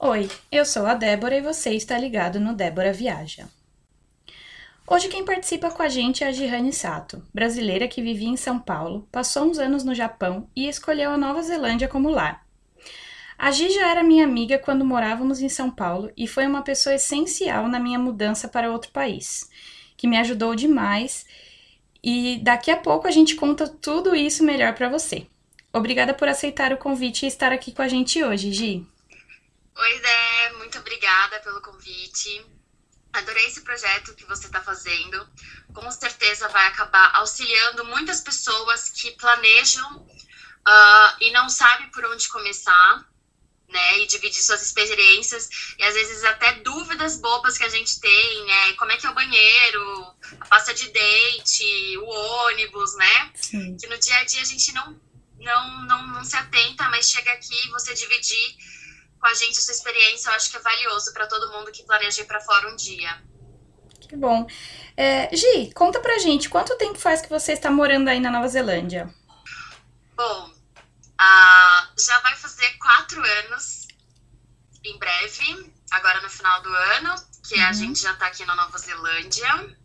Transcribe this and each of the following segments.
Oi, eu sou a Débora e você está ligado no Débora Viaja. Hoje quem participa com a gente é a Gihane Sato, brasileira que vivia em São Paulo, passou uns anos no Japão e escolheu a Nova Zelândia como lar. A Gi já era minha amiga quando morávamos em São Paulo e foi uma pessoa essencial na minha mudança para outro país, que me ajudou demais e daqui a pouco a gente conta tudo isso melhor para você. Obrigada por aceitar o convite e estar aqui com a gente hoje, Gi. Oi, Dé, muito obrigada pelo convite. Adorei esse projeto que você está fazendo. Com certeza vai acabar auxiliando muitas pessoas que planejam uh, e não sabem por onde começar, né? E dividir suas experiências e às vezes até dúvidas bobas que a gente tem, né? Como é que é o banheiro, a pasta de dente, o ônibus, né? Sim. Que no dia a dia a gente não, não, não, não se atenta, mas chega aqui e você dividir com a gente a sua experiência, eu acho que é valioso para todo mundo que planeja ir para fora um dia. Que bom. É, Gi, conta pra gente, quanto tempo faz que você está morando aí na Nova Zelândia? Bom, uh, já vai fazer quatro anos em breve, agora no final do ano, que uhum. a gente já está aqui na Nova Zelândia.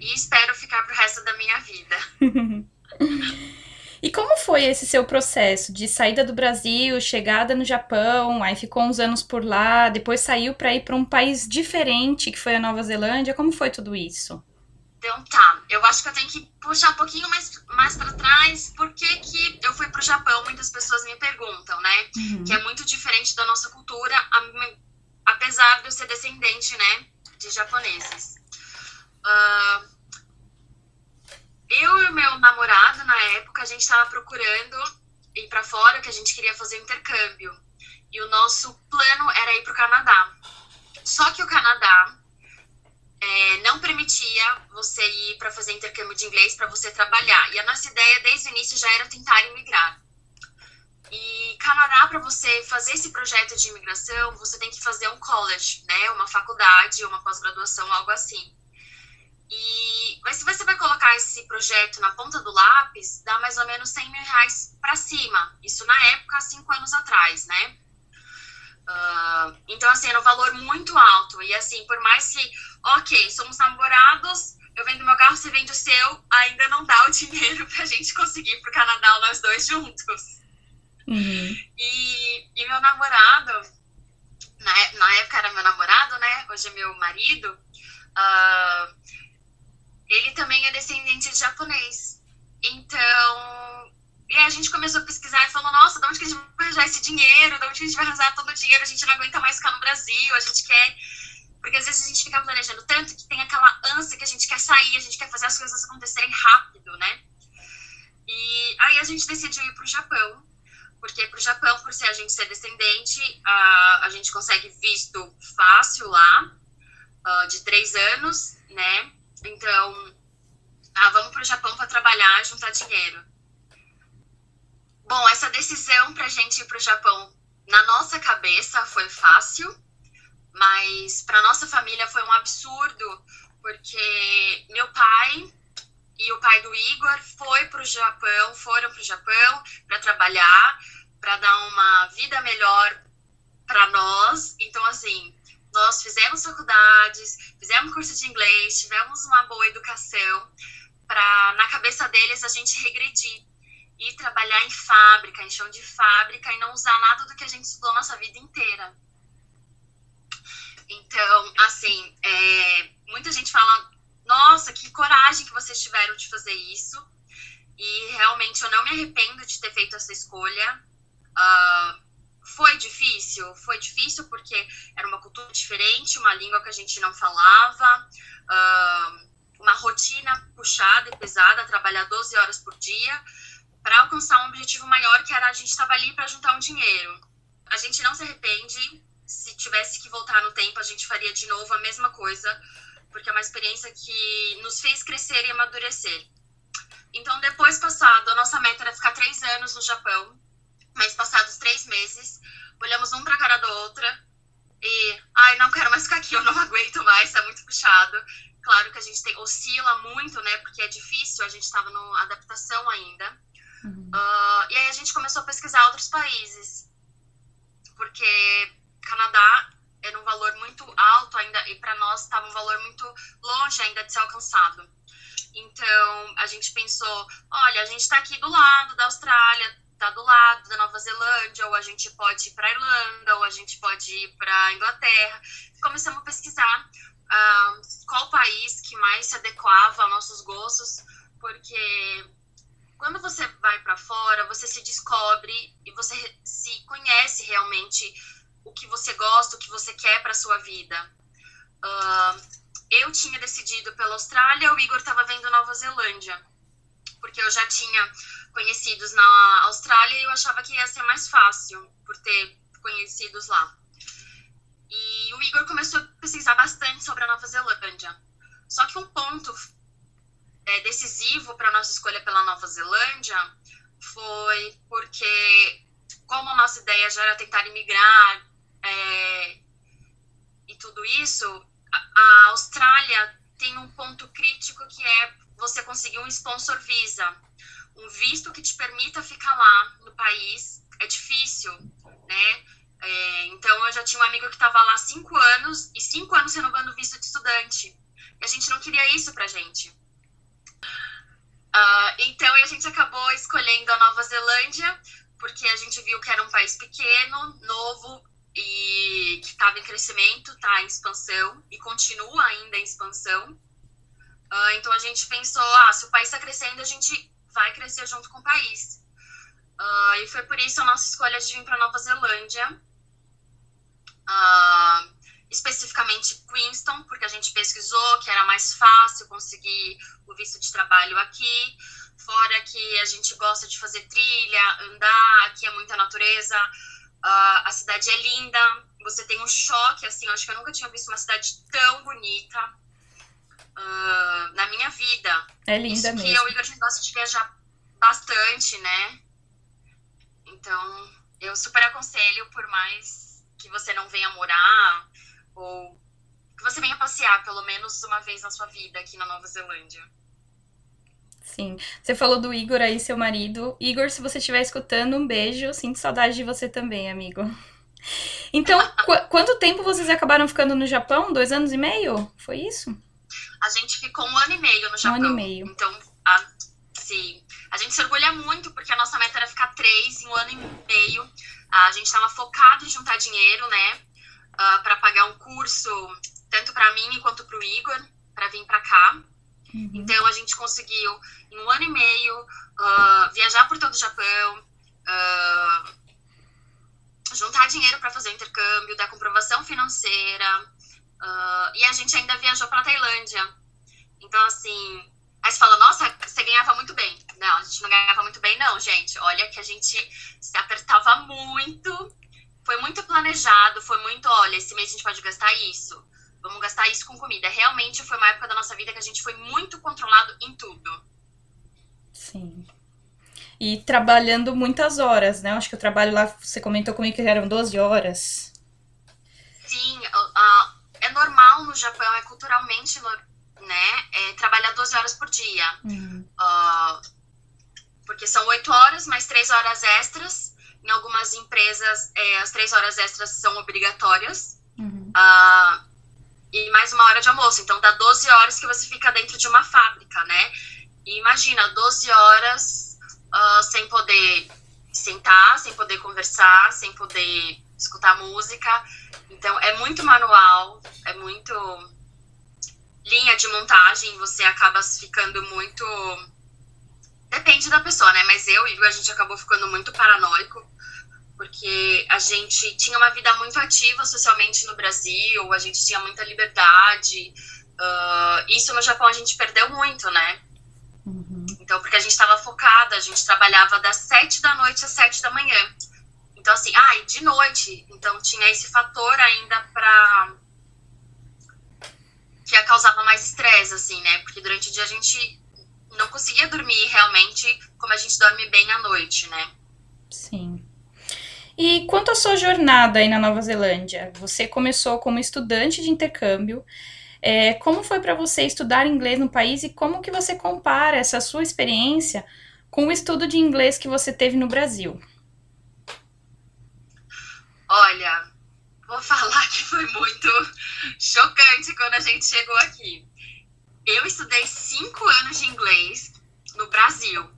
E espero ficar pro resto da minha vida. E como foi esse seu processo de saída do Brasil, chegada no Japão, aí ficou uns anos por lá, depois saiu para ir para um país diferente, que foi a Nova Zelândia? Como foi tudo isso? Então tá, eu acho que eu tenho que puxar um pouquinho mais, mais para trás, por que, que eu fui para o Japão? Muitas pessoas me perguntam, né? Uhum. Que é muito diferente da nossa cultura, apesar de eu ser descendente, né, de japoneses. Uh, eu e meu namorado, na época, a gente estava procurando ir para fora, que a gente queria fazer intercâmbio. E o nosso plano era ir para o Canadá. Só que o Canadá é, não permitia você ir para fazer intercâmbio de inglês para você trabalhar. E a nossa ideia desde o início já era tentar imigrar. E Canadá, para você fazer esse projeto de imigração, você tem que fazer um college, né? Uma faculdade, uma pós-graduação, algo assim. E, mas se você vai colocar esse projeto na ponta do lápis, dá mais ou menos 100 mil reais para cima. Isso na época, cinco anos atrás, né? Uh, então, assim, era um valor muito alto. E, assim, por mais que, ok, somos namorados, eu vendo meu carro, você vende o seu, ainda não dá o dinheiro pra gente conseguir ir pro Canadá nós dois juntos. Uhum. E, e meu namorado, na, na época era meu namorado, né? Hoje é meu marido. Uh, ele também é descendente de japonês. Então, e a gente começou a pesquisar e falou, nossa, de onde que a gente vai arranjar esse dinheiro? De onde que a gente vai arranjar todo o dinheiro? A gente não aguenta mais ficar no Brasil, a gente quer... Porque às vezes a gente fica planejando tanto que tem aquela ânsia que a gente quer sair, a gente quer fazer as coisas acontecerem rápido, né? E aí a gente decidiu ir para o Japão, porque para o Japão, por ser a gente ser descendente, a, a gente consegue visto fácil lá, uh, de três anos, né? Então, ah, vamos para o Japão para trabalhar, juntar dinheiro. Bom, essa decisão para a gente ir para o Japão, na nossa cabeça, foi fácil, mas para nossa família foi um absurdo, porque meu pai e o pai do Igor foi para o Japão, foram para o Japão para trabalhar, para dar uma vida melhor para nós. Então, assim, nós fizemos faculdades, fizemos curso de inglês, tivemos uma boa educação, para na cabeça deles a gente regredir e trabalhar em fábrica, em chão de fábrica e não usar nada do que a gente estudou nossa vida inteira. Então, assim, é, muita gente fala: nossa, que coragem que vocês tiveram de fazer isso. E realmente eu não me arrependo de ter feito essa escolha. Uh, foi difícil? Foi difícil porque era uma cultura diferente, uma língua que a gente não falava, uma rotina puxada e pesada, trabalhar 12 horas por dia, para alcançar um objetivo maior que era a gente estava ali para juntar um dinheiro. A gente não se arrepende, se tivesse que voltar no tempo, a gente faria de novo a mesma coisa, porque é uma experiência que nos fez crescer e amadurecer. Então, depois passado, a nossa meta era ficar três anos no Japão, mas passados três meses, olhamos um pra cara da outra e, ai, não quero mais ficar aqui, eu não aguento mais, tá muito puxado. Claro que a gente tem, oscila muito, né, porque é difícil, a gente tava na adaptação ainda. Uhum. Uh, e aí a gente começou a pesquisar outros países, porque Canadá era um valor muito alto ainda e para nós estava um valor muito longe ainda de ser alcançado. Então a gente pensou, olha, a gente está aqui do lado da Austrália, está do lado da Nova Zelândia, ou a gente pode ir para Irlanda, ou a gente pode ir para Inglaterra. Começamos a pesquisar uh, qual país que mais se adequava aos nossos gostos, porque quando você vai para fora, você se descobre e você se conhece realmente o que você gosta, o que você quer para sua vida. Uh, eu tinha decidido pela Austrália, o Igor estava vendo Nova Zelândia, porque eu já tinha conhecidos na Austrália e eu achava que ia ser mais fácil por ter conhecidos lá. E o Igor começou a pesquisar bastante sobre a Nova Zelândia. Só que um ponto é, decisivo para a nossa escolha pela Nova Zelândia foi porque, como a nossa ideia já era tentar imigrar é, e tudo isso, a Austrália tem um ponto crítico que é você conseguir um sponsor visa, um visto que te permita ficar lá no país. É difícil, né? É, então eu já tinha um amigo que estava lá cinco anos e cinco anos renovando visto de estudante. E a gente não queria isso pra gente. Uh, então a gente acabou escolhendo a Nova Zelândia porque a gente viu que era um país pequeno, novo, e que estava em crescimento, está em expansão e continua ainda em expansão. Uh, então a gente pensou, ah, se o país está crescendo, a gente vai crescer junto com o país. Uh, e foi por isso a nossa escolha de vir para Nova Zelândia, uh, especificamente Queenstown, porque a gente pesquisou que era mais fácil conseguir o visto de trabalho aqui. Fora que a gente gosta de fazer trilha, andar, aqui é muita natureza. Uh, a cidade é linda, você tem um choque, assim, eu acho que eu nunca tinha visto uma cidade tão bonita uh, na minha vida. É linda Isso mesmo. que eu e a gente gosta de viajar bastante, né? Então, eu super aconselho, por mais que você não venha morar, ou que você venha passear pelo menos uma vez na sua vida aqui na Nova Zelândia. Sim. Você falou do Igor aí, seu marido. Igor, se você estiver escutando, um beijo. Sinto saudade de você também, amigo. Então, qu quanto tempo vocês acabaram ficando no Japão? Dois anos e meio? Foi isso? A gente ficou um ano e meio no Japão. Um ano e meio. Então, a, sim. A gente se orgulha muito porque a nossa meta era ficar três em um ano e meio. A gente estava focado em juntar dinheiro, né? Uh, ah, para pagar um curso, tanto para mim quanto para o Igor, para vir para cá. Uhum. Então a gente conseguiu, em um ano e meio, uh, viajar por todo o Japão, uh, juntar dinheiro para fazer o intercâmbio, dar comprovação financeira, uh, e a gente ainda viajou para Tailândia. Então, assim, aí você fala, nossa, você ganhava muito bem. Não, a gente não ganhava muito bem, não, gente. Olha que a gente se apertava muito, foi muito planejado, foi muito, olha, esse mês a gente pode gastar isso vamos gastar isso com comida. Realmente foi uma época da nossa vida que a gente foi muito controlado em tudo. Sim. E trabalhando muitas horas, né? Acho que o trabalho lá, você comentou comigo que eram 12 horas. Sim, é normal no Japão, é culturalmente, né? É trabalhar 12 horas por dia. Uhum. Uh, porque são 8 horas mais 3 horas extras. Em algumas empresas, é, as 3 horas extras são obrigatórias. Uhum. Uh, e mais uma hora de almoço. Então dá 12 horas que você fica dentro de uma fábrica, né? E imagina, 12 horas uh, sem poder sentar, sem poder conversar, sem poder escutar música. Então é muito manual, é muito linha de montagem, você acaba ficando muito. Depende da pessoa, né? Mas eu e a gente acabou ficando muito paranoico porque a gente tinha uma vida muito ativa socialmente no Brasil, a gente tinha muita liberdade. Uh, isso no Japão a gente perdeu muito, né? Uhum. Então, porque a gente estava focada, a gente trabalhava das sete da noite às sete da manhã. Então, assim, ah, de noite. Então, tinha esse fator ainda para que causava mais estresse, assim, né? Porque durante o dia a gente não conseguia dormir realmente como a gente dorme bem à noite, né? Sim. E quanto à sua jornada aí na Nova Zelândia? Você começou como estudante de intercâmbio. É, como foi para você estudar inglês no país e como que você compara essa sua experiência com o estudo de inglês que você teve no Brasil? Olha, vou falar que foi muito chocante quando a gente chegou aqui. Eu estudei cinco anos de inglês no Brasil,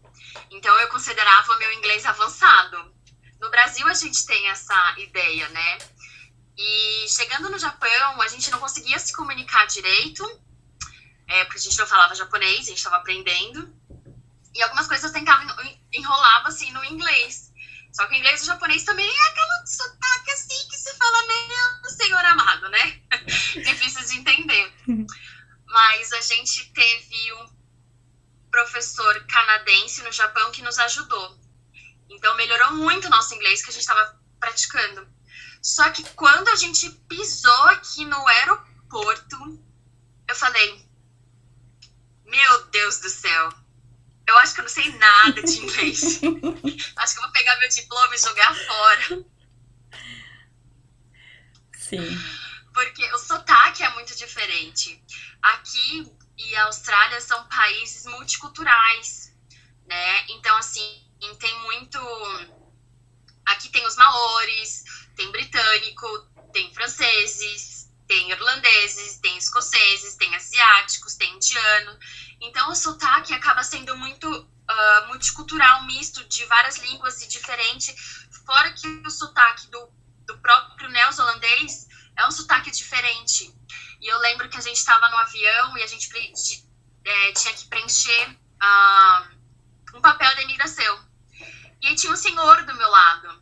então eu considerava meu inglês avançado. No Brasil a gente tem essa ideia, né? E chegando no Japão, a gente não conseguia se comunicar direito, é, porque a gente não falava japonês, a gente estava aprendendo. E algumas coisas eu tentava enrolava assim no inglês. Só que o inglês e o japonês também é aquela sotaque assim que se fala meio senhor amado, né? Difícil de entender. Mas a gente teve um professor canadense no Japão que nos ajudou. Então melhorou muito o nosso inglês que a gente estava praticando. Só que quando a gente pisou aqui no aeroporto, eu falei: Meu Deus do céu, eu acho que eu não sei nada de inglês. acho que eu vou pegar meu diploma e jogar fora. Sim. Porque o sotaque é muito diferente. Aqui e a Austrália são países multiculturais, né? Então, assim, tem muito. Aqui tem os maores, tem britânico, tem franceses, tem irlandeses, tem escoceses, tem asiáticos, tem indiano. Então, o sotaque acaba sendo muito uh, multicultural, misto de várias línguas e diferente. Fora que o sotaque do, do próprio neozelandês é um sotaque diferente. E eu lembro que a gente estava no avião e a gente é, tinha que preencher uh, um papel da imigração. E aí tinha um senhor do meu lado.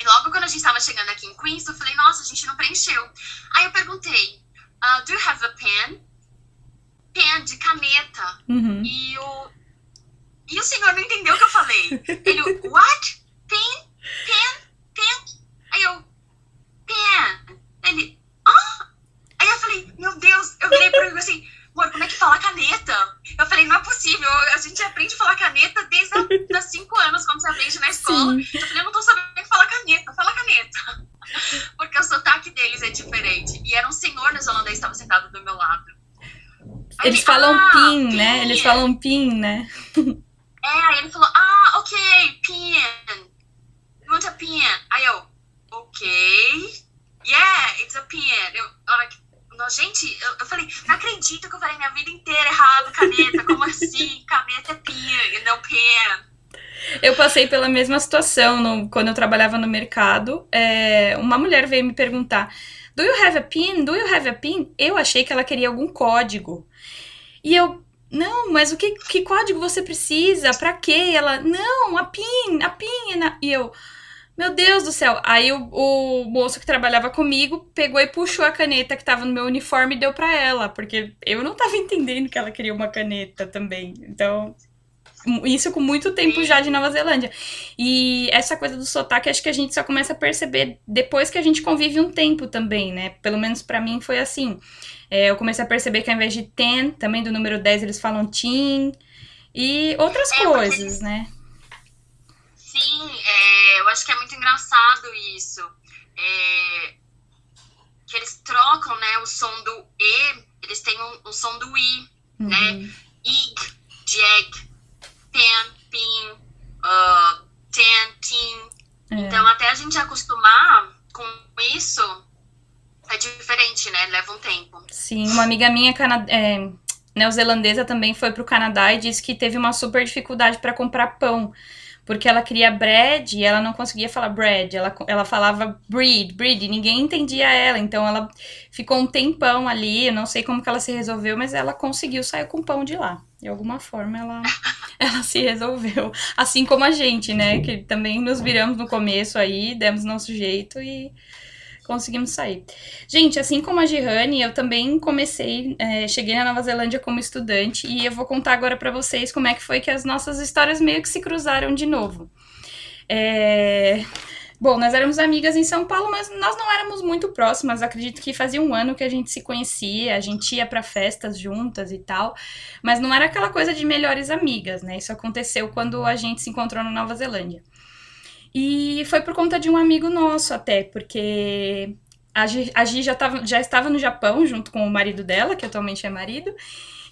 E logo quando a gente estava chegando em Queens, eu falei, nossa, a gente não preencheu. Aí eu perguntei, uh, do you have a pen? Pen de caneta. Uhum. E, o, e o senhor não entendeu o que eu falei. Ele, what? Pen? Pen? Pen? Aí eu, pen. Ele, ah? Aí eu falei, meu Deus, eu virei pro ele assim, amor, como é que fala caneta? Eu falei, não é possível, a gente aprende a falar caneta desde os 5 anos, quando você aprende na escola. Sim. Eu falei, eu não tô sabendo falar caneta, fala caneta. Porque o sotaque deles é diferente. E era um senhor neozelandês que estava sentado do meu lado. Aí Eles ele, falam ah, pin, pin, né? Eles falam pin, né? É, aí ele falou, ah, ok, pin. You want a pin? Aí eu, ok. Yeah, it's a pin. Eu, não, gente, eu, eu, falei, não acredito que eu falei minha vida inteira errado, caneta. Como assim? caneta é pia e não pen. Eu passei pela mesma situação no, quando eu trabalhava no mercado. É, uma mulher veio me perguntar: Do you have a PIN? Do you have a PIN? Eu achei que ela queria algum código. E eu, não, mas o que, que código você precisa? Pra quê? Ela, não, a PIN, a PIN. E eu, meu Deus do céu. Aí o, o, moço que trabalhava comigo pegou e puxou a caneta que tava no meu uniforme e deu para ela, porque eu não tava entendendo que ela queria uma caneta também. Então, isso com muito tempo já de Nova Zelândia. E essa coisa do sotaque, acho que a gente só começa a perceber depois que a gente convive um tempo também, né? Pelo menos para mim foi assim. É, eu comecei a perceber que ao invés de ten, também do número 10, eles falam tin. E outras é, coisas, né? Sim, é, eu acho que é muito engraçado isso. É, que eles trocam, né, o som do E, eles têm o, o som do I, uhum. né? Ig, de egg, pen, pin, uh, ten, tin. É. Então, até a gente acostumar com isso, é diferente, né? Leva um tempo. Sim, uma amiga minha cana é, neozelandesa também foi pro Canadá e disse que teve uma super dificuldade para comprar pão porque ela queria bread e ela não conseguia falar bread, ela, ela falava breed, breed, e ninguém entendia ela, então ela ficou um tempão ali, eu não sei como que ela se resolveu, mas ela conseguiu sair com pão de lá. De alguma forma ela, ela se resolveu. Assim como a gente, né, que também nos viramos no começo aí, demos nosso jeito e conseguimos sair. Gente, assim como a Gihane, eu também comecei, é, cheguei na Nova Zelândia como estudante e eu vou contar agora para vocês como é que foi que as nossas histórias meio que se cruzaram de novo. É... Bom, nós éramos amigas em São Paulo, mas nós não éramos muito próximas. Acredito que fazia um ano que a gente se conhecia, a gente ia para festas juntas e tal, mas não era aquela coisa de melhores amigas, né? Isso aconteceu quando a gente se encontrou na Nova Zelândia. E foi por conta de um amigo nosso até, porque a Gi, a Gi já, tava, já estava no Japão junto com o marido dela, que atualmente é marido,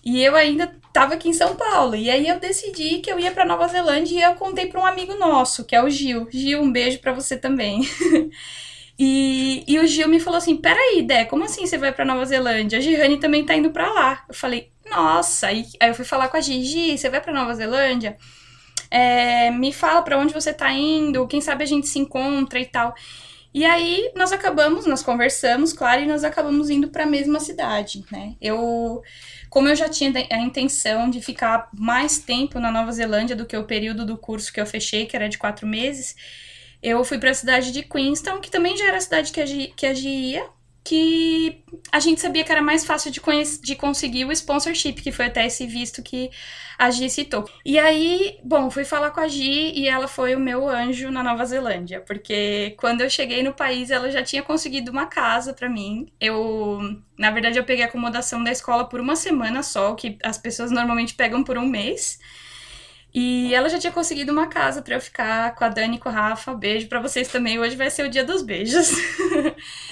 e eu ainda estava aqui em São Paulo. E aí eu decidi que eu ia para Nova Zelândia e eu contei para um amigo nosso, que é o Gil. Gil, um beijo para você também. e, E, e o Gil me falou assim: peraí, Dé, como assim você vai pra Nova Zelândia? A Gihane também tá indo pra lá. Eu falei, nossa. Aí, aí eu fui falar com a Gigi: você vai pra Nova Zelândia? É, me fala para onde você tá indo, quem sabe a gente se encontra e tal. E aí nós acabamos, nós conversamos, claro, e nós acabamos indo para a mesma cidade, né? Eu, como eu já tinha a intenção de ficar mais tempo na Nova Zelândia do que o período do curso que eu fechei, que era de quatro meses, eu fui para a cidade de Queenstown, que também já era a cidade que a Gi, que a Gi ia, que a gente sabia que era mais fácil de, de conseguir o sponsorship, que foi até esse visto que a Gi citou. E aí, bom, fui falar com a Gi e ela foi o meu anjo na Nova Zelândia, porque quando eu cheguei no país, ela já tinha conseguido uma casa para mim. Eu, na verdade, eu peguei acomodação da escola por uma semana só, que as pessoas normalmente pegam por um mês. E ela já tinha conseguido uma casa para eu ficar com a Dani e com a Rafa. Beijo para vocês também. Hoje vai ser o dia dos beijos.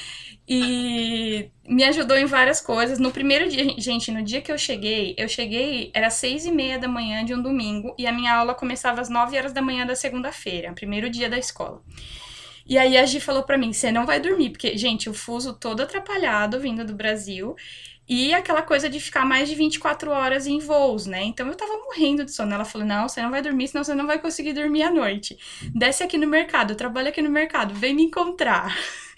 E me ajudou em várias coisas. No primeiro dia, gente, no dia que eu cheguei, eu cheguei, era seis e meia da manhã de um domingo, e a minha aula começava às nove horas da manhã da segunda-feira, primeiro dia da escola. E aí a Gi falou para mim, você não vai dormir, porque, gente, o fuso todo atrapalhado vindo do Brasil, e aquela coisa de ficar mais de 24 horas em voos, né? Então eu tava morrendo de sono. Ela falou: não, você não vai dormir, senão você não vai conseguir dormir à noite. Desce aqui no mercado, trabalha aqui no mercado, vem me encontrar.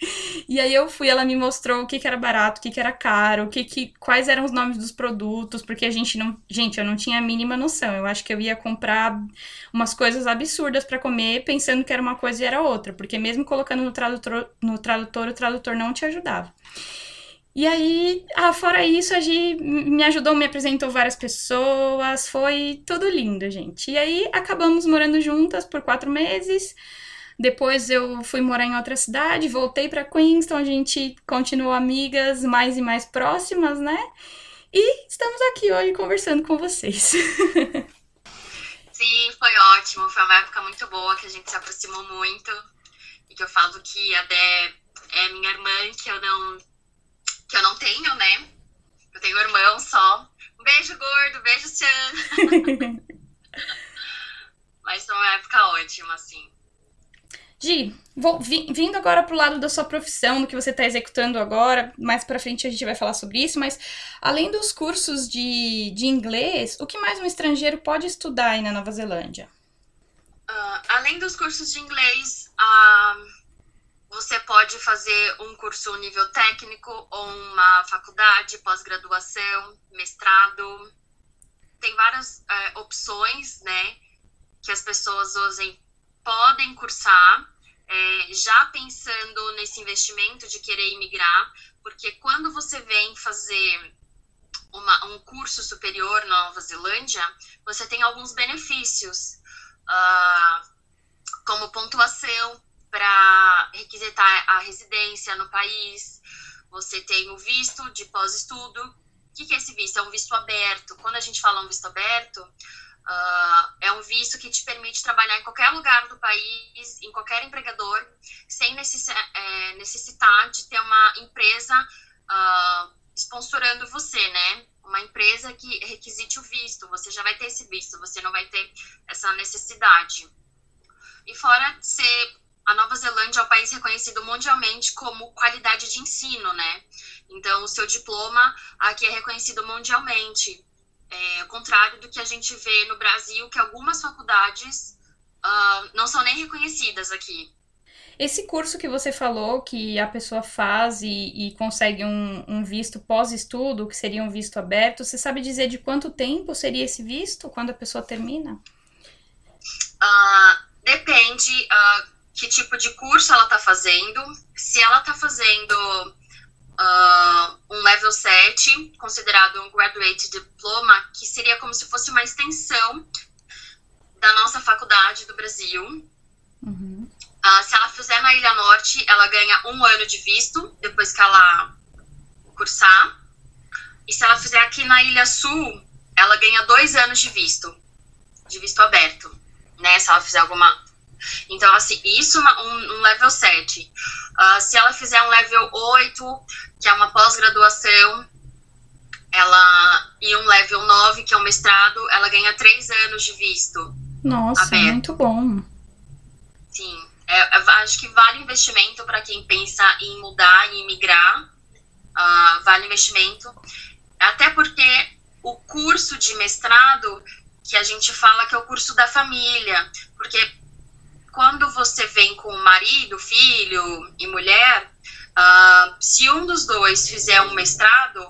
E aí eu fui, ela me mostrou o que, que era barato, o que, que era caro, o que, que quais eram os nomes dos produtos, porque a gente não, gente, eu não tinha a mínima noção. Eu acho que eu ia comprar umas coisas absurdas para comer, pensando que era uma coisa e era outra, porque mesmo colocando no tradutor, no tradutor, o tradutor não te ajudava. E aí, ah, fora isso, a Gi me ajudou, me apresentou várias pessoas, foi tudo lindo, gente. E aí acabamos morando juntas por quatro meses. Depois eu fui morar em outra cidade, voltei para Queenston, a gente continuou amigas mais e mais próximas, né? E estamos aqui hoje conversando com vocês. Sim, foi ótimo. Foi uma época muito boa que a gente se aproximou muito. E que eu falo que a Dé é minha irmã, que eu não que eu não tenho, né? Eu tenho um irmão só. Um beijo, gordo, beijo, Chan. Mas foi uma época ótima, assim. Gi, vou, vindo agora pro lado da sua profissão, do que você está executando agora, mais para frente a gente vai falar sobre isso, mas além dos cursos de, de inglês, o que mais um estrangeiro pode estudar aí na Nova Zelândia? Uh, além dos cursos de inglês, uh, você pode fazer um curso nível técnico ou uma faculdade, pós-graduação, mestrado. Tem várias é, opções, né, que as pessoas usem, podem cursar, é, já pensando nesse investimento de querer imigrar, porque quando você vem fazer uma, um curso superior na Nova Zelândia, você tem alguns benefícios, uh, como pontuação para requisitar a residência no país, você tem o visto de pós-estudo. O que, é esse visto? É um visto aberto. Quando a gente fala um visto aberto, uh, é um visto que te permite trabalhar em qualquer lugar do país, em qualquer empregador, sem é, necessitar de ter uma empresa uh, sponsorando você, né? Uma empresa que requisite o visto. Você já vai ter esse visto, você não vai ter essa necessidade. E fora ser a Nova Zelândia é um país reconhecido mundialmente como qualidade de ensino, né? Então, o seu diploma aqui é reconhecido mundialmente. É, ao contrário do que a gente vê no Brasil, que algumas faculdades uh, não são nem reconhecidas aqui. Esse curso que você falou, que a pessoa faz e, e consegue um, um visto pós-estudo, que seria um visto aberto, você sabe dizer de quanto tempo seria esse visto quando a pessoa termina? Uh, depende. Uh, que tipo de curso ela está fazendo, se ela está fazendo uh, um level 7, considerado um graduate diploma, que seria como se fosse uma extensão da nossa faculdade do Brasil. Uhum. Uh, se ela fizer na Ilha Norte, ela ganha um ano de visto depois que ela cursar. E se ela fizer aqui na Ilha Sul, ela ganha dois anos de visto, de visto aberto. Né? Se ela fizer alguma então, assim, isso um, um level 7. Uh, ah, se ela fizer um level 8, que é uma pós-graduação, ela e um level 9, que é um mestrado, ela ganha 3 anos de visto. Nossa, aberto. muito bom. Sim. é, é acho que vale investimento para quem pensa em mudar, em migrar. Uh, vale investimento. Até porque o curso de mestrado, que a gente fala que é o curso da família, porque quando você vem com marido, filho e mulher, uh, se um dos dois fizer um mestrado,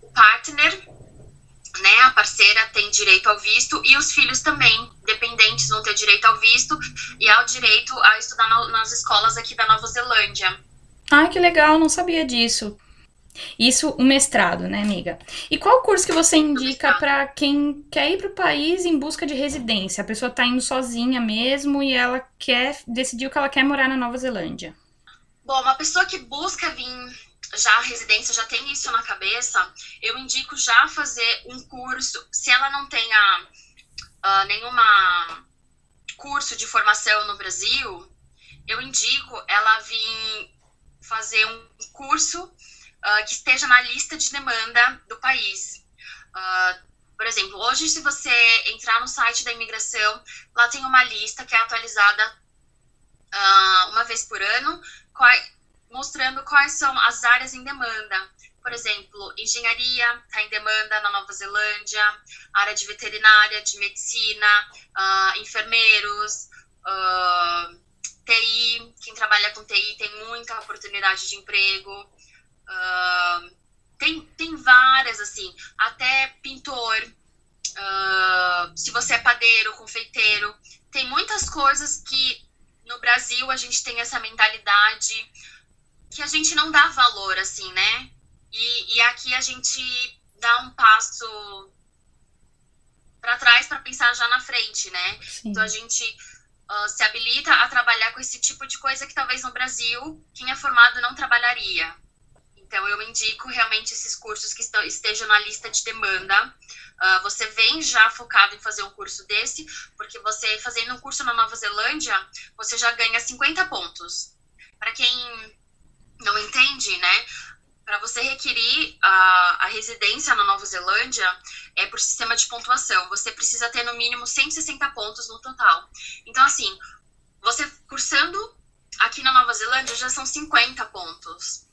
o partner né, a parceira tem direito ao visto e os filhos também, dependentes, vão ter direito ao visto e ao direito a estudar no, nas escolas aqui da Nova Zelândia. Ai, que legal, não sabia disso. Isso, o mestrado, né, amiga? E qual curso que você indica para quem quer ir para o país em busca de residência? A pessoa está indo sozinha mesmo e ela quer decidiu que ela quer morar na Nova Zelândia. Bom, uma pessoa que busca vir já a residência já tem isso na cabeça, eu indico já fazer um curso, se ela não tenha uh, nenhuma curso de formação no Brasil, eu indico ela vir fazer um curso uh, que esteja na lista de demanda do país. Uh, por exemplo, hoje, se você entrar no site da imigração, lá tem uma lista que é atualizada uma vez por ano, mostrando quais são as áreas em demanda. Por exemplo, engenharia está em demanda na Nova Zelândia, área de veterinária, de medicina, uh, enfermeiros, uh, ah, TI, quem trabalha com TI tem muita oportunidade de emprego. Uh, tem, tem várias, assim, até pintor, se você é padeiro, confeiteiro, tem muitas coisas que no Brasil a gente tem essa mentalidade que a gente não dá valor, assim, né? E, e aqui a gente dá um passo para trás para pensar já na frente, né? Sim. Então a gente uh, se habilita a trabalhar com esse tipo de coisa que talvez no Brasil quem é formado não trabalharia. Então eu indico realmente esses cursos que estejam na lista de demanda. Uh, você vem já focado em fazer um curso desse, porque você fazendo um curso na Nova Zelândia, você já ganha 50 pontos. Para quem não entende, né? Para você requerir a, a residência na Nova Zelândia, é por sistema de pontuação. Você precisa ter no mínimo 160 pontos no total. Então, assim, você cursando aqui na Nova Zelândia já são 50 pontos.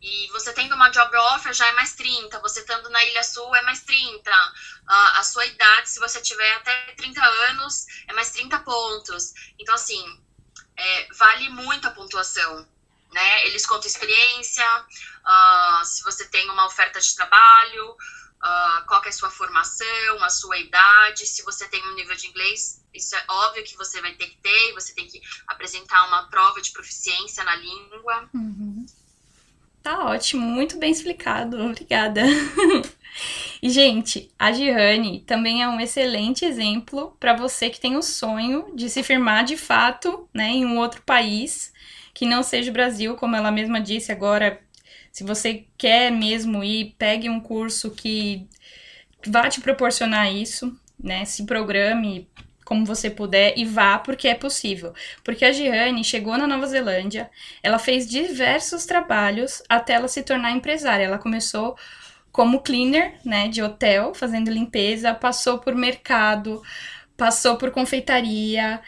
E você tendo uma job offer já é mais 30, você estando na Ilha Sul é mais 30. A, a sua idade, se você tiver até 30 anos, é mais 30 pontos. Então, assim, é, vale muito a pontuação né? Eles contam experiência, uh, se você tem uma oferta de trabalho, uh, qual é a sua formação, a sua idade, se você tem um nível de inglês, isso é óbvio que você vai ter que ter, você tem que apresentar uma prova de proficiência na língua. Uhum. Tá ótimo, muito bem explicado, obrigada. e, gente, a Giane também é um excelente exemplo para você que tem o sonho de se firmar de fato né, em um outro país que não seja o Brasil, como ela mesma disse agora. Se você quer mesmo ir, pegue um curso que vá te proporcionar isso, né? Se programe como você puder e vá, porque é possível. Porque a Giane chegou na Nova Zelândia, ela fez diversos trabalhos até ela se tornar empresária. Ela começou como cleaner, né, de hotel, fazendo limpeza, passou por mercado, passou por confeitaria,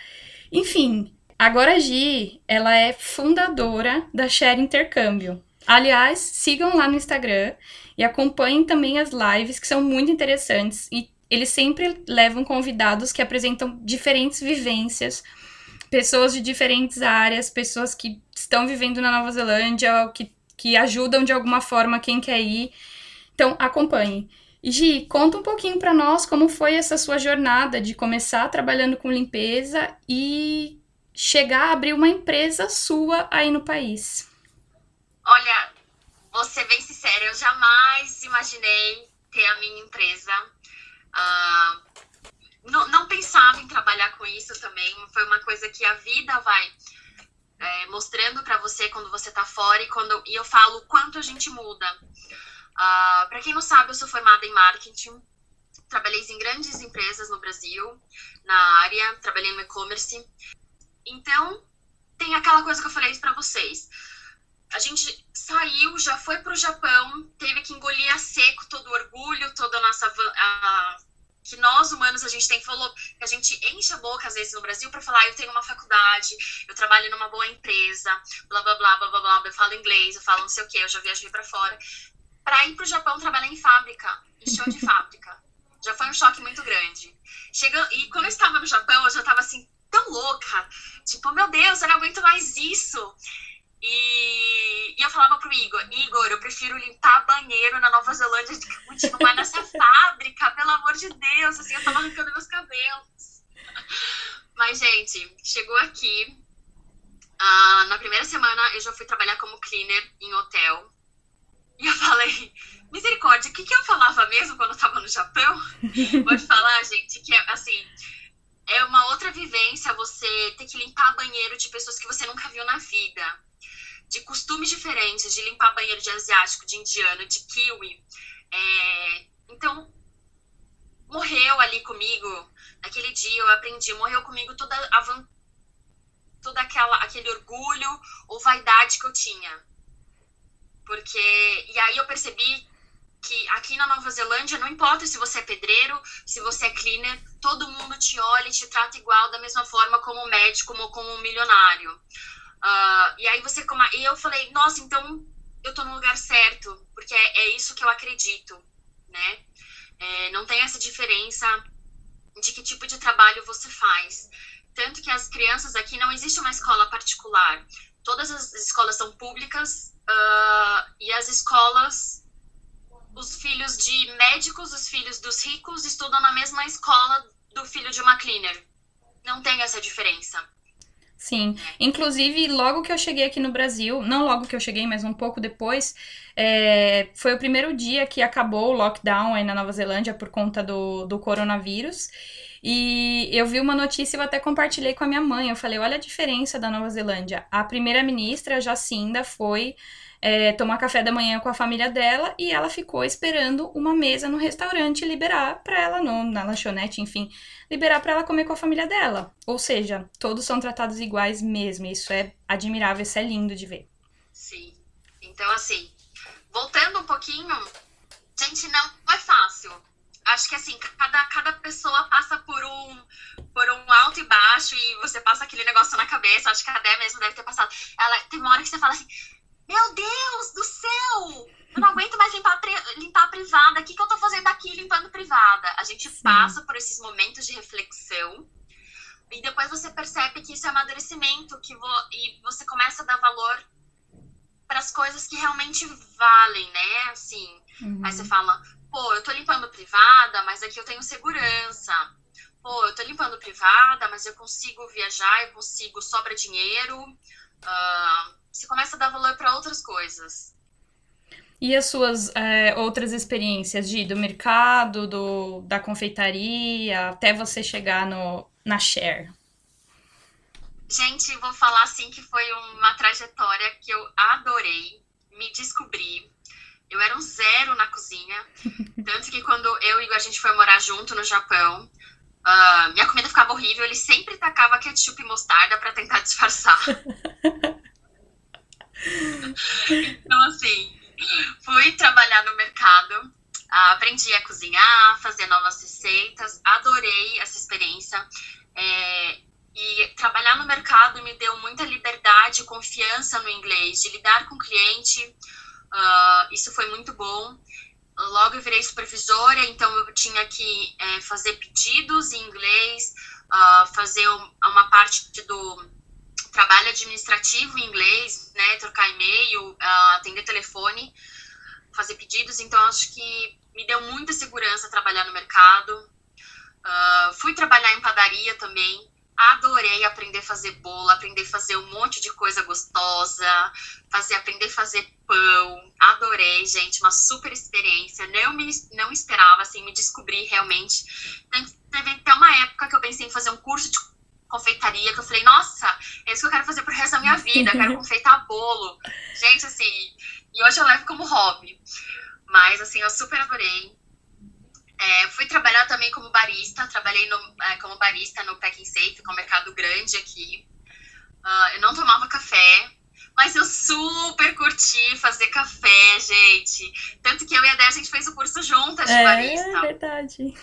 enfim, Agora a Gi, ela é fundadora da Share Intercâmbio. Aliás, sigam lá no Instagram e acompanhem também as lives que são muito interessantes e eles sempre levam convidados que apresentam diferentes vivências, pessoas de diferentes áreas, pessoas que estão vivendo na Nova Zelândia, que, que ajudam de alguma forma quem quer ir. Então, acompanhem. Gi, conta um pouquinho para nós como foi essa sua jornada de começar trabalhando com limpeza e chegar a abrir uma empresa sua aí no país? Olha, vou ser bem sincera, eu jamais imaginei ter a minha empresa. Uh, não, não, pensava em trabalhar com isso também. Foi uma coisa que a vida vai é, mostrando para você quando você tá fora e quando e eu falo quanto a gente muda. Ah, para quem não sabe, eu sou formada em marketing. Trabalhei em grandes empresas no Brasil, na área, trabalhei no e-commerce. Então, tem aquela coisa que eu falei para vocês. A gente saiu, já foi para o Japão, teve que engolir a seco todo o orgulho, toda a nossa a, que nós humanos a gente tem falou que a gente enche a boca às vezes no Brasil para falar eu tenho uma faculdade, eu trabalho numa boa empresa, blá blá blá blá blá blá, eu falo inglês, eu falo não sei o que, eu já viajei para fora, para ir pro Japão trabalhar em fábrica, em chão de fábrica. Já foi um choque muito grande. Chega, e quando eu estava no Japão, eu já estava assim tão louca, tipo, meu Deus, eu não aguento mais isso. E, e, eu falava pro Igor, Igor, eu prefiro limpar banheiro na Nova Zelândia do que continuar nessa fábrica, pelo amor de Deus, assim, eu tava arrancando meus cabelos. Mas, gente, chegou aqui. Uh, na primeira semana eu já fui trabalhar como cleaner em hotel. E eu falei, misericórdia, o que, que eu falava mesmo quando eu tava no Japão? Pode falar, gente, que é assim, é uma outra vivência você ter que limpar banheiro de pessoas que você nunca viu na vida de costumes diferentes, de limpar banheiro de asiático, de indiano, de kiwi. É, então, morreu ali comigo, naquele dia eu aprendi, morreu comigo toda a toda aquela aquele orgulho ou vaidade que eu tinha. Porque e aí eu percebi que aqui na Nova Zelândia não importa se você é pedreiro, se você é cleaner, todo mundo te olha e te trata igual da mesma forma como médico ou como milionário. Uh, e aí você. E eu falei, nossa, então eu tô no lugar certo, porque é, é isso que eu acredito, né? É, não tem essa diferença de que tipo de trabalho você faz. Tanto que as crianças aqui não existe uma escola particular. Todas as escolas são públicas uh, e as escolas, os filhos de médicos, os filhos dos ricos estudam na mesma escola do filho de uma cleaner. Não tem essa diferença. Sim, inclusive logo que eu cheguei aqui no Brasil, não logo que eu cheguei, mas um pouco depois, é, foi o primeiro dia que acabou o lockdown aí na Nova Zelândia por conta do, do coronavírus. E eu vi uma notícia e eu até compartilhei com a minha mãe. Eu falei: olha a diferença da Nova Zelândia. A primeira-ministra, Jacinda, foi é, tomar café da manhã com a família dela e ela ficou esperando uma mesa no restaurante liberar para ela, no, na lanchonete, enfim, liberar para ela comer com a família dela. Ou seja, todos são tratados iguais mesmo. Isso é admirável, isso é lindo de ver. Sim. Então, assim, voltando um pouquinho, gente, não é fácil. Acho que assim, cada, cada pessoa passa por um, por um alto e baixo e você passa aquele negócio na cabeça. Acho que a Dé mesmo deve ter passado. Ela tem uma hora que você fala assim: meu Deus do céu! Eu não aguento mais limpar, limpar a privada. O que, que eu tô fazendo aqui limpando privada? A gente Sim. passa por esses momentos de reflexão e depois você percebe que isso é amadurecimento que vo e você começa a dar valor para as coisas que realmente valem, né? Assim, uhum. aí você fala, pô, eu tô limpando privada, mas aqui eu tenho segurança. Pô, eu tô limpando privada, mas eu consigo viajar, eu consigo sobra dinheiro. Uh, você começa a dar valor para outras coisas. E as suas é, outras experiências de do mercado, do, da confeitaria, até você chegar no, na Share? Gente, vou falar assim que foi uma trajetória que eu adorei, me descobri. Eu era um zero na cozinha, tanto que quando eu e a gente foi morar junto no Japão, uh, minha comida ficava horrível. Ele sempre tacava ketchup e mostarda para tentar disfarçar. então, assim, fui trabalhar no mercado, aprendi a cozinhar, fazer novas receitas, adorei essa experiência. É, e trabalhar no mercado me deu muita liberdade, confiança no inglês, de lidar com o cliente. Uh, isso foi muito bom. Logo eu virei supervisora, então eu tinha que é, fazer pedidos em inglês, uh, fazer uma parte do trabalho administrativo em inglês, né, trocar e-mail, uh, atender telefone, fazer pedidos. Então, acho que me deu muita segurança trabalhar no mercado. Uh, fui trabalhar em padaria também. Adorei aprender a fazer bolo, aprender a fazer um monte de coisa gostosa, fazer, aprender a fazer pão. Adorei, gente, uma super experiência. Não me não esperava assim me descobrir realmente. Teve até uma época que eu pensei em fazer um curso de confeitaria, que eu falei, nossa, é isso que eu quero fazer pro resto da minha vida, eu quero confeitar bolo. Gente, assim, e hoje eu levo como hobby. Mas, assim, eu super adorei. É, fui trabalhar também como barista, trabalhei no, é, como barista no Packing Safe, que é um mercado grande aqui. Uh, eu não tomava café, mas eu super curti fazer café, gente. Tanto que eu e a Dé, a gente fez o curso juntas de é, barista. É verdade.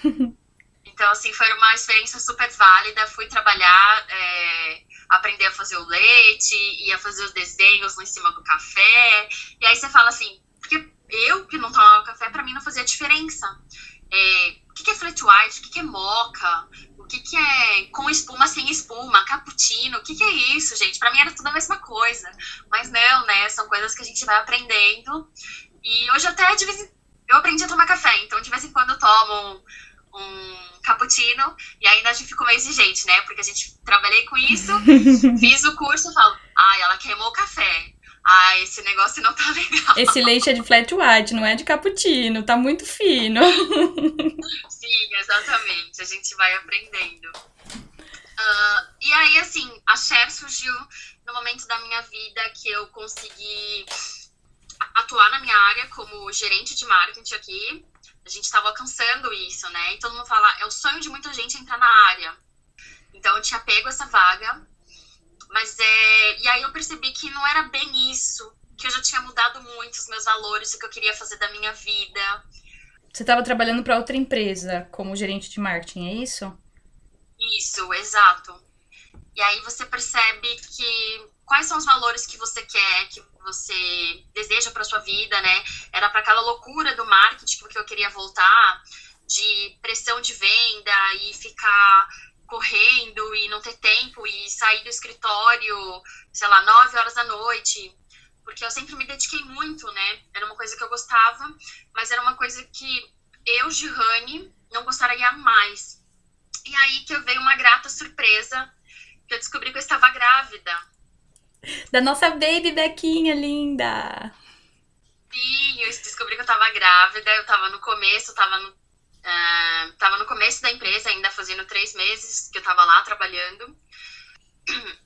Então, assim, foi uma experiência super válida. Fui trabalhar, é, aprender a fazer o leite, ia fazer os desenhos lá em cima do café. E aí você fala assim, porque eu que não tomava café, para mim não fazia diferença. É, o que, é flat white? O que, é moca? O que, que é com espuma, sem espuma? Cappuccino? O que, que é isso, gente? Para mim era tudo a mesma coisa. Mas não, né? São coisas que a gente vai aprendendo. E hoje até de vez em... eu aprendi a tomar café, então de vez em quando eu tomo um cappuccino e ainda a gente ficou meio exigente, né? Porque a gente trabalhei com isso, fiz o curso e falo, ai, ela queimou o café. Ah, esse negócio não tá legal. Esse leite é de flat white, não é de cappuccino, tá muito fino. Sim, exatamente. A gente vai aprendendo. Uh, e aí, assim, a Cher surgiu no momento da minha vida que eu consegui atuar na minha área como gerente de marketing aqui a gente estava alcançando isso, né? E todo mundo fala, é o sonho de muita gente entrar na área. Então eu tinha pego essa vaga, mas é. Eu percebi que não era bem isso, que eu já tinha mudado muito os meus valores, o que eu queria fazer da minha vida. Você estava trabalhando para outra empresa como gerente de marketing, é isso? Isso, exato. E aí você percebe que quais são os valores que você quer, que você deseja para sua vida, né? Era para aquela loucura do marketing que eu queria voltar, de pressão de venda e ficar correndo e não ter tempo e sair do escritório, sei lá, nove horas da noite, porque eu sempre me dediquei muito, né? Era uma coisa que eu gostava, mas era uma coisa que eu, Gihane, não gostaria mais. E aí que eu veio uma grata surpresa, que eu descobri que eu estava grávida. Da nossa baby Bequinha linda. Sim, eu descobri que eu tava grávida, eu tava no começo, tava no, uh, tava no começo da empresa, ainda fazendo três meses que eu tava lá trabalhando.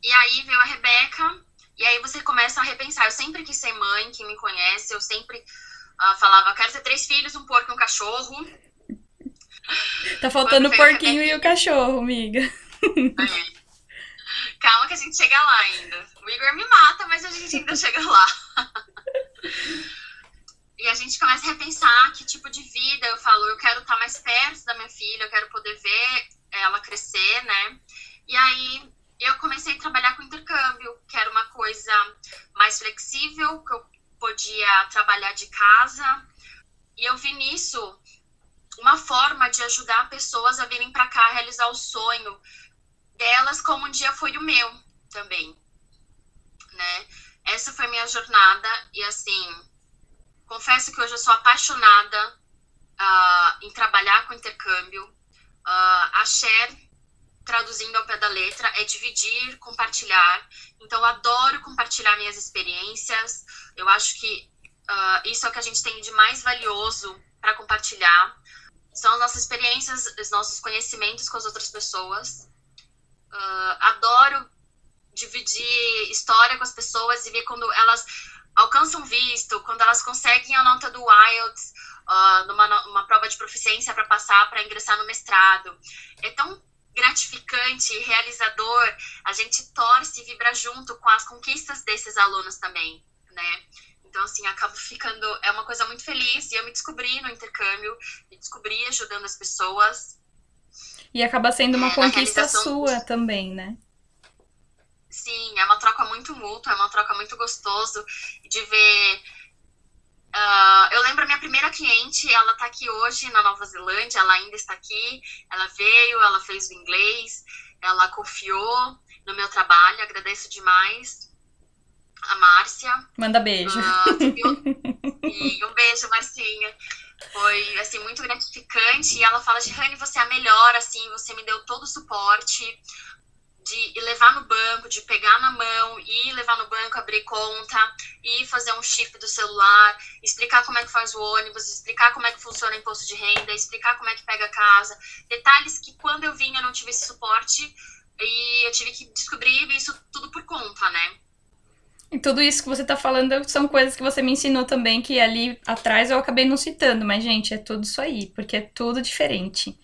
E aí veio a Rebeca, e aí você começa a repensar. Eu sempre quis ser mãe, quem me conhece, eu sempre uh, falava, quero ter três filhos, um porco e um cachorro. Tá faltando o porquinho e o cachorro, amiga. É. Calma que a gente chega lá ainda. O Igor me mata, mas a gente ainda chega lá. Gente começa a repensar que tipo de vida eu falo, eu quero estar mais perto da minha filha, eu quero poder ver ela crescer, né? E aí eu comecei a trabalhar com intercâmbio, que era uma coisa mais flexível, que eu podia trabalhar de casa. E eu vi nisso uma forma de ajudar pessoas a virem para cá realizar o sonho delas como um dia foi o meu também, né? Essa foi minha jornada e assim, confesso que hoje eu sou apaixonada uh, em trabalhar com intercâmbio. Uh, a Share, traduzindo ao pé da letra, é dividir, compartilhar. Então, eu adoro compartilhar minhas experiências. Eu acho que uh, isso é o que a gente tem de mais valioso para compartilhar. São as nossas experiências, os nossos conhecimentos com as outras pessoas. Adoro dividir história com as pessoas e ver quando elas alcançam visto, quando elas conseguem a nota do IELTS uh, numa uma prova de proficiência para passar para ingressar no mestrado. É tão gratificante e realizador. A gente torce e vibra junto com as conquistas desses alunos também, né? Então, assim, acabo ficando. É uma coisa muito feliz e eu me descobri no intercâmbio, me descobri ajudando as pessoas. E acaba sendo uma é, conquista sua também, né? Sim, é uma troca muito mútua, é uma troca muito gostoso de ver. Uh, eu lembro a minha primeira cliente, ela tá aqui hoje na Nova Zelândia, ela ainda está aqui. Ela veio, ela fez o inglês, ela confiou no meu trabalho, agradeço demais. A Márcia. Manda beijo. Uh, e um beijo, Marcinha. Foi, assim, muito gratificante. E ela fala, Rani, você é a melhor, assim, você me deu todo o suporte de levar no banco, de pegar na mão e levar no banco, abrir conta e fazer um chip do celular, explicar como é que faz o ônibus, explicar como é que funciona o imposto de renda, explicar como é que pega a casa. Detalhes que quando eu vim eu não tive esse suporte e eu tive que descobrir isso tudo por conta, né? E tudo isso que você tá falando são coisas que você me ensinou também, que ali atrás eu acabei não citando, mas, gente, é tudo isso aí, porque é tudo diferente.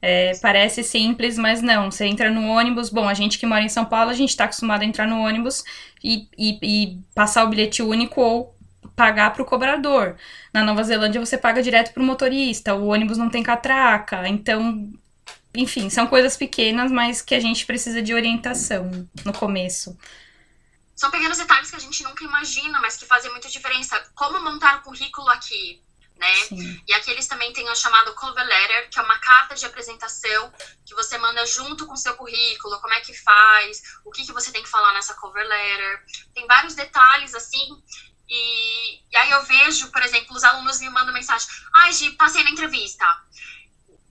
É, parece simples, mas não. Você entra no ônibus. Bom, a gente que mora em São Paulo, a gente está acostumado a entrar no ônibus e, e, e passar o bilhete único ou pagar para o cobrador. Na Nova Zelândia, você paga direto para o motorista. O ônibus não tem catraca. Então, enfim, são coisas pequenas, mas que a gente precisa de orientação no começo. São pequenos detalhes que a gente nunca imagina, mas que fazem muita diferença. Como montar o currículo aqui? Né? Sim. E aqui eles também têm o chamado cover letter, que é uma carta de apresentação que você manda junto com o seu currículo, como é que faz, o que, que você tem que falar nessa cover letter. Tem vários detalhes, assim, e, e aí eu vejo, por exemplo, os alunos me mandam mensagem, ai, Gi, passei na entrevista.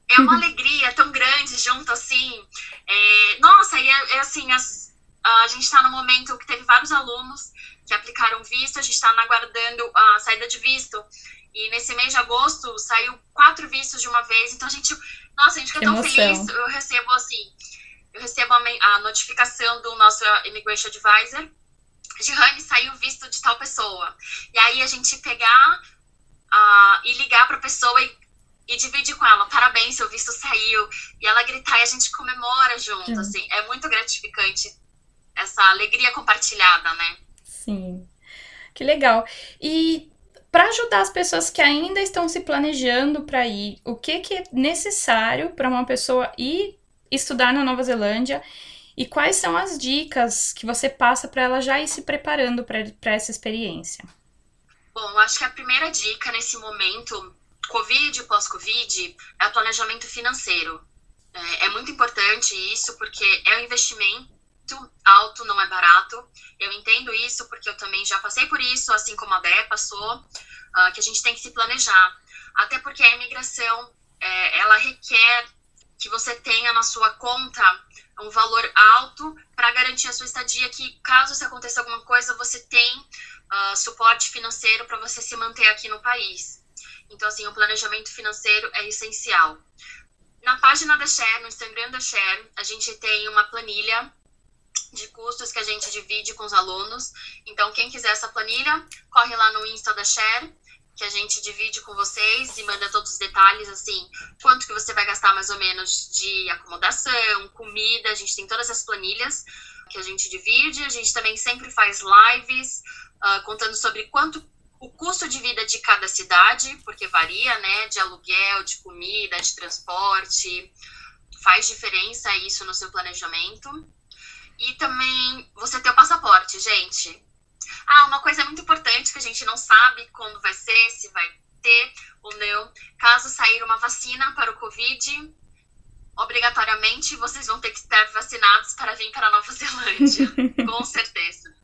É uma uhum. alegria tão grande junto, assim. É, nossa, e é, é assim, as, a gente está no momento que teve vários alunos que aplicaram visto, a gente está aguardando a saída de visto. E nesse mês de agosto saiu quatro vistos de uma vez. Então a gente, nossa, a gente fica tão feliz. Eu recebo assim, eu recebo a, a notificação do nosso Immigration Advisor. Gihane, saiu visto de tal pessoa. E aí a gente pegar uh, e ligar para a pessoa e, e dividir com ela. Parabéns, seu visto saiu. E ela gritar e a gente comemora junto. Sim. Assim, é muito gratificante essa alegria compartilhada, né? Sim. Que legal. E para ajudar as pessoas que ainda estão se planejando para ir, o que, que é necessário para uma pessoa ir estudar na Nova Zelândia e quais são as dicas que você passa para ela já ir se preparando para essa experiência? Bom, acho que a primeira dica nesse momento, Covid pós-Covid, é o planejamento financeiro. É, é muito importante isso porque é um investimento alto, não é barato. Eu entendo isso porque eu também já passei por isso, assim como a Dé passou, uh, que a gente tem que se planejar. Até porque a imigração, é, ela requer que você tenha na sua conta um valor alto para garantir a sua estadia, que caso se aconteça alguma coisa, você tem uh, suporte financeiro para você se manter aqui no país. Então, assim, o planejamento financeiro é essencial. Na página da Share, no Instagram da Share, a gente tem uma planilha de custos que a gente divide com os alunos. Então, quem quiser essa planilha, corre lá no Insta da Share, que a gente divide com vocês e manda todos os detalhes, assim, quanto que você vai gastar mais ou menos de acomodação, comida, a gente tem todas as planilhas que a gente divide. A gente também sempre faz lives uh, contando sobre quanto o custo de vida de cada cidade, porque varia, né, de aluguel, de comida, de transporte. Faz diferença isso no seu planejamento. E também você ter o passaporte, gente. Ah, uma coisa muito importante que a gente não sabe quando vai ser, se vai ter ou não. Caso sair uma vacina para o Covid, obrigatoriamente vocês vão ter que estar vacinados para vir para a Nova Zelândia. com certeza.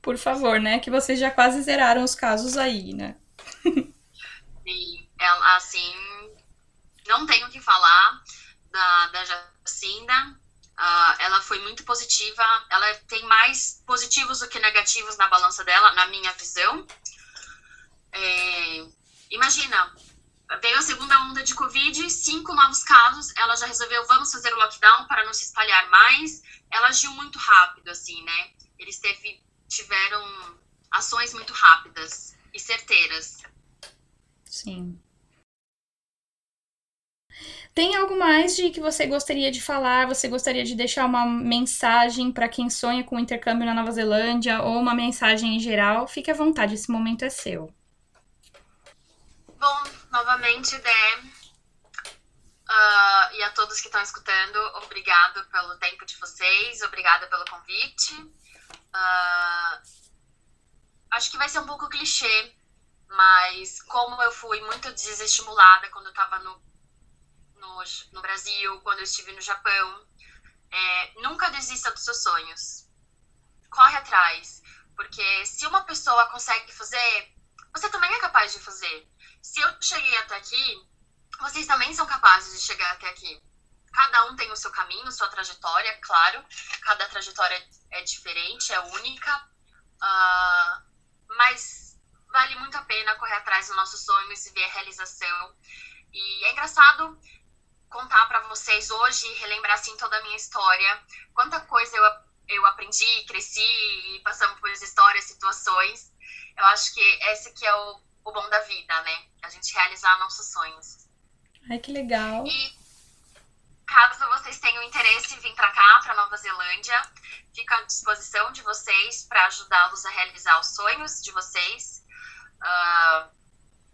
Por favor, né? Que vocês já quase zeraram os casos aí, né? e assim, não tenho o que falar da, da Jacinda Uh, ela foi muito positiva, ela tem mais positivos do que negativos na balança dela, na minha visão. É, imagina, veio a segunda onda de Covid, cinco novos casos, ela já resolveu, vamos fazer o lockdown para não se espalhar mais. Ela agiu muito rápido, assim, né? Eles teve, tiveram ações muito rápidas e certeiras. Sim. Tem algo mais de que você gostaria de falar? Você gostaria de deixar uma mensagem para quem sonha com intercâmbio na Nova Zelândia ou uma mensagem em geral? Fique à vontade, esse momento é seu. Bom, novamente, Dé, uh, e a todos que estão escutando, obrigado pelo tempo de vocês, obrigada pelo convite. Uh, acho que vai ser um pouco clichê, mas como eu fui muito desestimulada quando eu estava no no, no Brasil, quando eu estive no Japão. É, nunca desista dos seus sonhos. Corre atrás. Porque se uma pessoa consegue fazer, você também é capaz de fazer. Se eu cheguei até aqui, vocês também são capazes de chegar até aqui. Cada um tem o seu caminho, sua trajetória, claro. Cada trajetória é diferente, é única. Uh, mas vale muito a pena correr atrás dos nossos sonhos e ver a realização. E é engraçado contar para vocês hoje, relembrar assim toda a minha história, quanta coisa eu eu aprendi, cresci e passamos por histórias, situações. Eu acho que esse que é o, o bom da vida, né? A gente realizar nossos sonhos. Ai, que legal. E caso vocês tenham interesse em vir para cá, para Nova Zelândia, fico à disposição de vocês para ajudá-los a realizar os sonhos de vocês. Uh,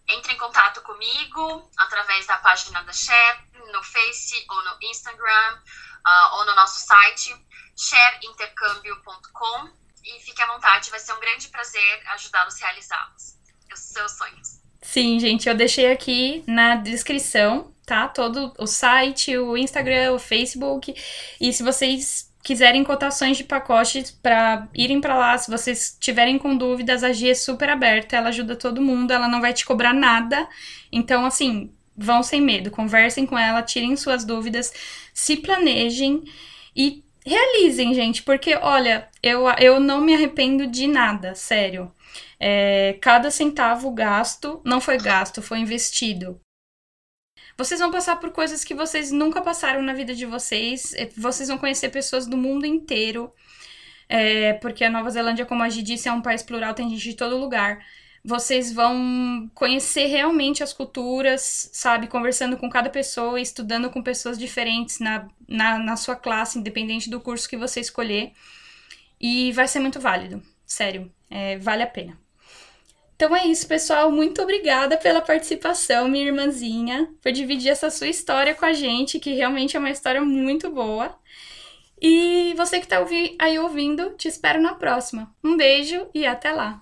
entre em contato comigo através da página da Share, no Face ou no Instagram, uh, ou no nosso site, shareintercâmbio.com. E fique à vontade, vai ser um grande prazer ajudá-los a realizar os seus sonhos. Sim, gente, eu deixei aqui na descrição, tá? Todo o site, o Instagram, o Facebook. E se vocês quiserem cotações de pacotes para irem para lá, se vocês tiverem com dúvidas, a Gia é super aberta, ela ajuda todo mundo, ela não vai te cobrar nada. Então, assim, vão sem medo, conversem com ela, tirem suas dúvidas, se planejem e realizem, gente, porque olha, eu, eu não me arrependo de nada, sério. É, cada centavo gasto não foi gasto, foi investido. Vocês vão passar por coisas que vocês nunca passaram na vida de vocês. É, vocês vão conhecer pessoas do mundo inteiro. É, porque a Nova Zelândia, como a Gi disse, é um país plural, tem gente de todo lugar. Vocês vão conhecer realmente as culturas, sabe? Conversando com cada pessoa, estudando com pessoas diferentes na, na, na sua classe, independente do curso que você escolher. E vai ser muito válido, sério, é, vale a pena. Então é isso, pessoal. Muito obrigada pela participação, minha irmãzinha, por dividir essa sua história com a gente, que realmente é uma história muito boa. E você que está aí ouvindo, te espero na próxima. Um beijo e até lá!